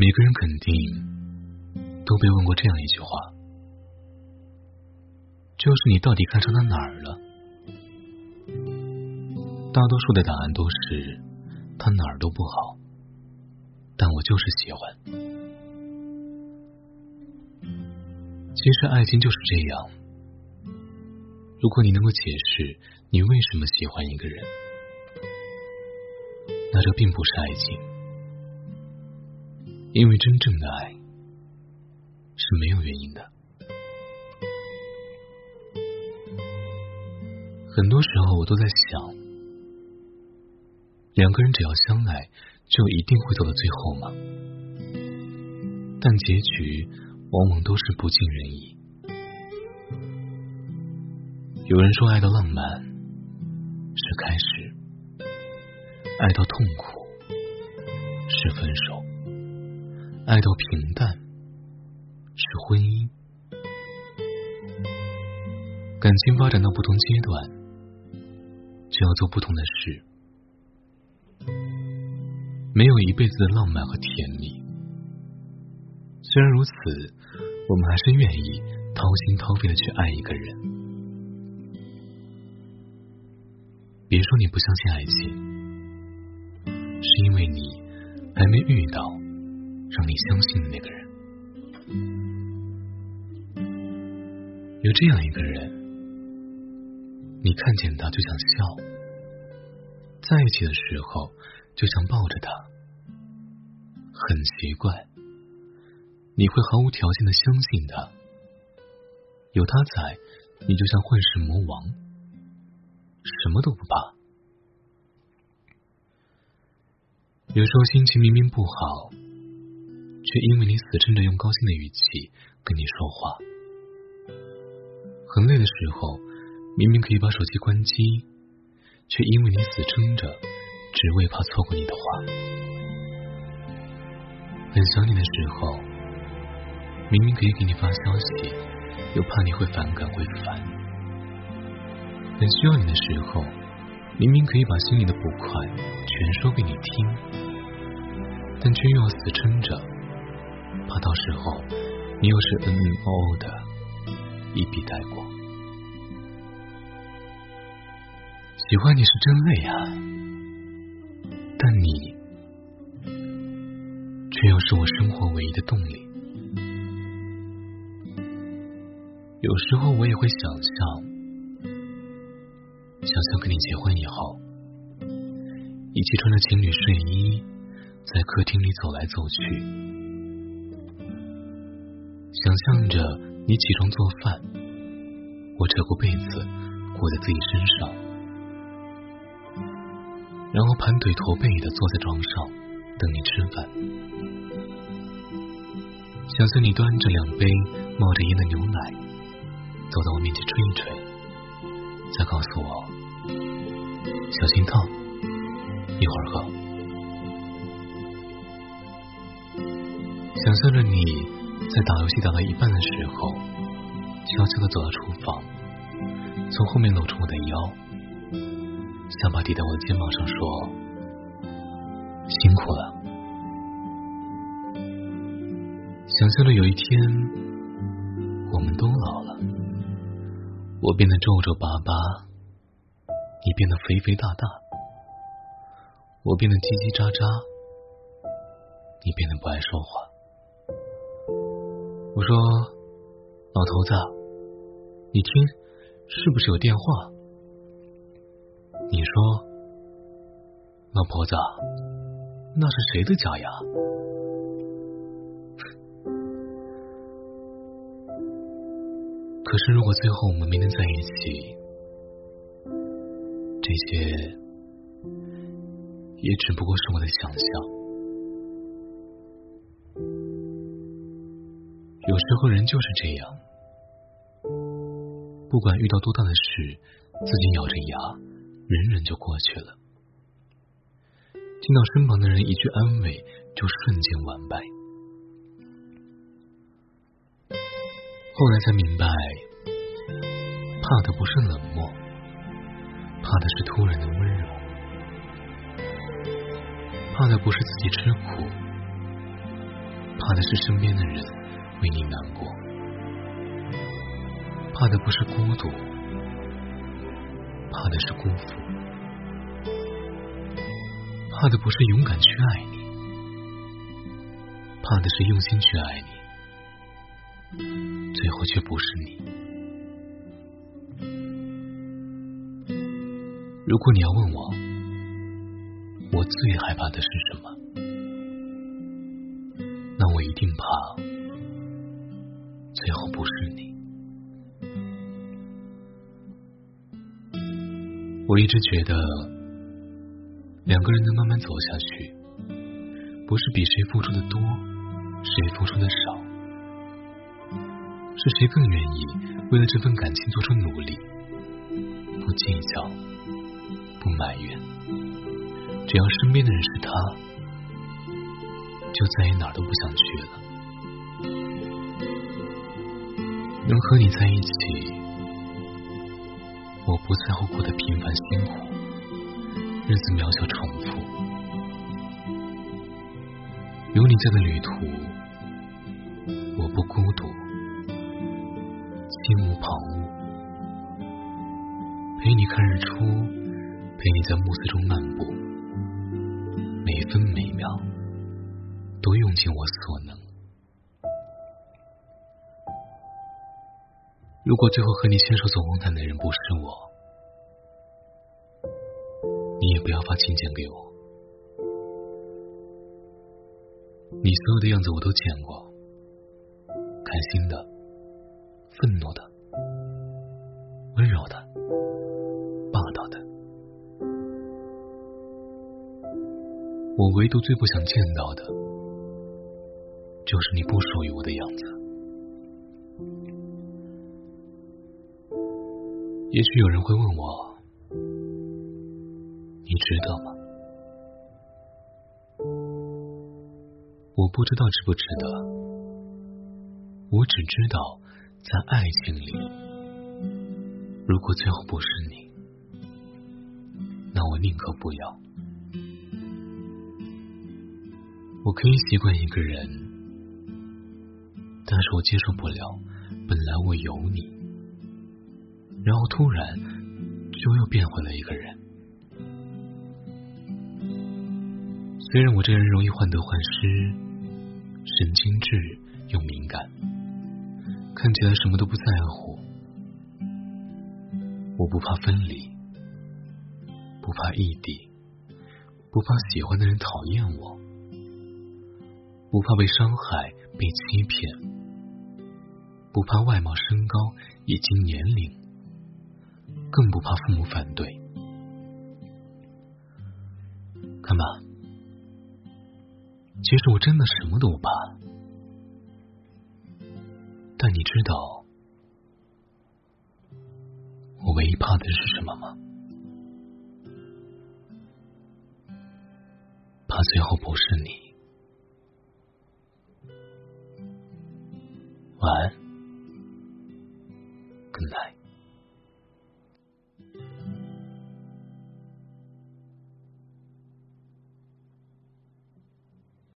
每个人肯定都被问过这样一句话，就是你到底看上他哪儿了？大多数的答案都是他哪儿都不好，但我就是喜欢。其实爱情就是这样，如果你能够解释你为什么喜欢一个人，那这并不是爱情。因为真正的爱是没有原因的。很多时候我都在想，两个人只要相爱，就一定会走到最后吗？但结局往往都是不尽人意。有人说，爱的浪漫是开始，爱到痛苦是分手。爱到平淡是婚姻，感情发展到不同阶段，就要做不同的事。没有一辈子的浪漫和甜蜜。虽然如此，我们还是愿意掏心掏肺的去爱一个人。别说你不相信爱情，是因为你还没遇到。让你相信的那个人，有这样一个人，你看见他就想笑，在一起的时候就想抱着他，很奇怪，你会毫无条件的相信他，有他在，你就像混世魔王，什么都不怕。有时候心情明明不好。却因为你死撑着用高兴的语气跟你说话，很累的时候，明明可以把手机关机，却因为你死撑着，只为怕错过你的话。很想你的时候，明明可以给你发消息，又怕你会反感会烦。很需要你的时候，明明可以把心里的不快全说给你听，但却又要死撑着。怕到时候你又是嗯嗯哦哦的，一笔带过。喜欢你是真累啊，但你却又是我生活唯一的动力。有时候我也会想象，想象跟你结婚以后，一起穿着情侣睡衣，在客厅里走来走去。想象着你起床做饭，我扯过被子裹在自己身上，然后盘腿驼背的坐在床上等你吃饭。想象你端着两杯冒着烟的牛奶走到我面前吹一吹，再告诉我小心烫，一会儿喝。想象着你。在打游戏打到一半的时候，悄悄的走到厨房，从后面搂住我的腰，下巴抵在我的肩膀上说：“辛苦了。”想象着有一天我们都老了，我变得皱皱巴巴，你变得肥肥大大，我变得叽叽喳喳，你变得不爱说话。我说：“老头子，你听，是不是有电话？”你说：“老婆子，那是谁的家呀？” 可是，如果最后我们没能在一起，这些也只不过是我的想象。有时候人就是这样，不管遇到多大的事，自己咬着牙忍忍就过去了。听到身旁的人一句安慰，就瞬间完败。后来才明白，怕的不是冷漠，怕的是突然的温柔，怕的不是自己吃苦，怕的是身边的人为你难过，怕的不是孤独，怕的是辜负，怕的不是勇敢去爱你，怕的是用心去爱你，最后却不是你。如果你要问我，我最害怕的是什么？那我一定怕最后不是你。我一直觉得，两个人能慢慢走下去，不是比谁付出的多，谁付出的少，是谁更愿意为了这份感情做出努力，不计较。不埋怨，只要身边的人是他，就再也哪儿都不想去了。能和你在一起，我不在乎过得平凡辛苦，日子渺小重复。有你在的旅途，我不孤独，心无旁骛，陪你看日出。陪你在暮色中漫步，每分每秒都用尽我所能。如果最后和你牵手走红毯的人不是我，你也不要发请柬给我。你所有的样子我都见过，开心的、愤怒的、温柔的。霸道的我唯独最不想见到的，就是你不属于我的样子。也许有人会问我，你值得吗？我不知道值不值得，我只知道，在爱情里，如果最后不是你，那我宁可不要。我可以习惯一个人，但是我接受不了，本来我有你，然后突然就又变回了一个人。虽然我这人容易患得患失，神经质又敏感，看起来什么都不在乎，我不怕分离，不怕异地，不怕喜欢的人讨厌我。不怕被伤害、被欺骗，不怕外貌、身高以及年龄，更不怕父母反对。看吧，其实我真的什么都不怕，但你知道我唯一怕的是什么吗？怕最后不是你。晚安。